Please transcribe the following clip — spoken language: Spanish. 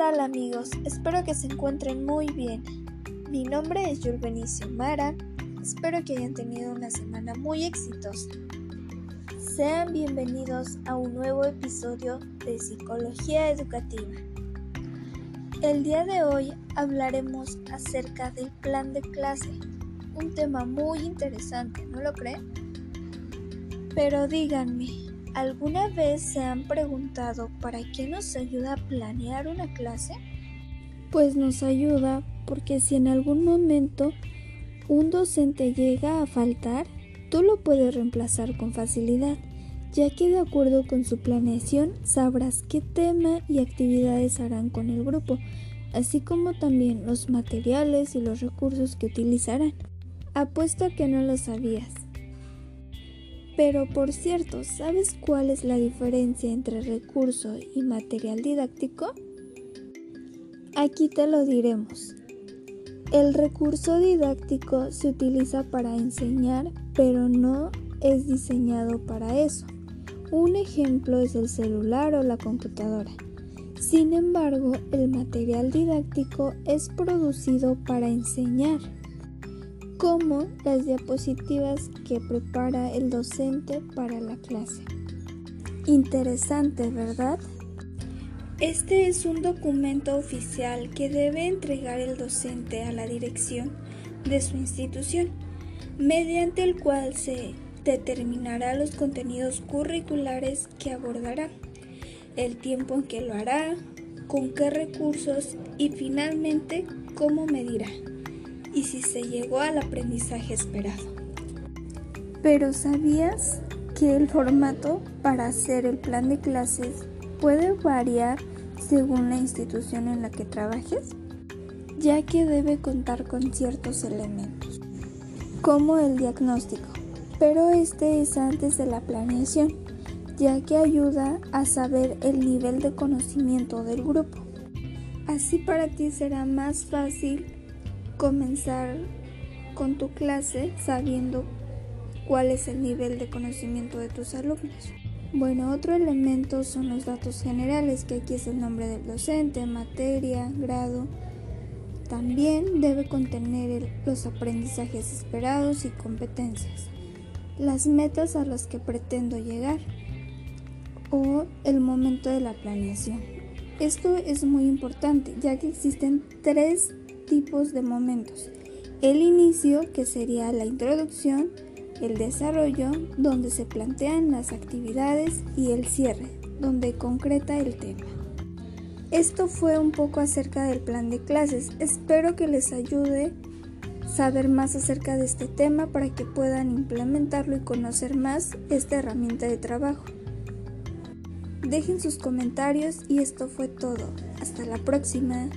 tal amigos? Espero que se encuentren muy bien. Mi nombre es Benicio Mara. Espero que hayan tenido una semana muy exitosa. Sean bienvenidos a un nuevo episodio de Psicología Educativa. El día de hoy hablaremos acerca del plan de clase, un tema muy interesante, ¿no lo creen? Pero díganme, ¿alguna vez se han preguntado para qué nos ayuda a planear una clase? Pues nos ayuda porque si en algún momento un docente llega a faltar, tú lo puedes reemplazar con facilidad, ya que de acuerdo con su planeación sabrás qué tema y actividades harán con el grupo, así como también los materiales y los recursos que utilizarán. Apuesto a que no lo sabías. Pero por cierto, ¿sabes cuál es la diferencia entre recurso y material didáctico? Aquí te lo diremos. El recurso didáctico se utiliza para enseñar, pero no es diseñado para eso. Un ejemplo es el celular o la computadora. Sin embargo, el material didáctico es producido para enseñar como las diapositivas que prepara el docente para la clase. Interesante, ¿verdad? Este es un documento oficial que debe entregar el docente a la dirección de su institución, mediante el cual se determinará los contenidos curriculares que abordará, el tiempo en que lo hará, con qué recursos y finalmente cómo medirá y si se llegó al aprendizaje esperado. Pero ¿sabías que el formato para hacer el plan de clases puede variar según la institución en la que trabajes? Ya que debe contar con ciertos elementos, como el diagnóstico, pero este es antes de la planeación, ya que ayuda a saber el nivel de conocimiento del grupo. Así para ti será más fácil comenzar con tu clase sabiendo cuál es el nivel de conocimiento de tus alumnos. Bueno, otro elemento son los datos generales, que aquí es el nombre del docente, materia, grado. También debe contener los aprendizajes esperados y competencias, las metas a las que pretendo llegar o el momento de la planeación. Esto es muy importante ya que existen tres tipos de momentos. El inicio, que sería la introducción, el desarrollo, donde se plantean las actividades, y el cierre, donde concreta el tema. Esto fue un poco acerca del plan de clases. Espero que les ayude saber más acerca de este tema para que puedan implementarlo y conocer más esta herramienta de trabajo. Dejen sus comentarios y esto fue todo. Hasta la próxima.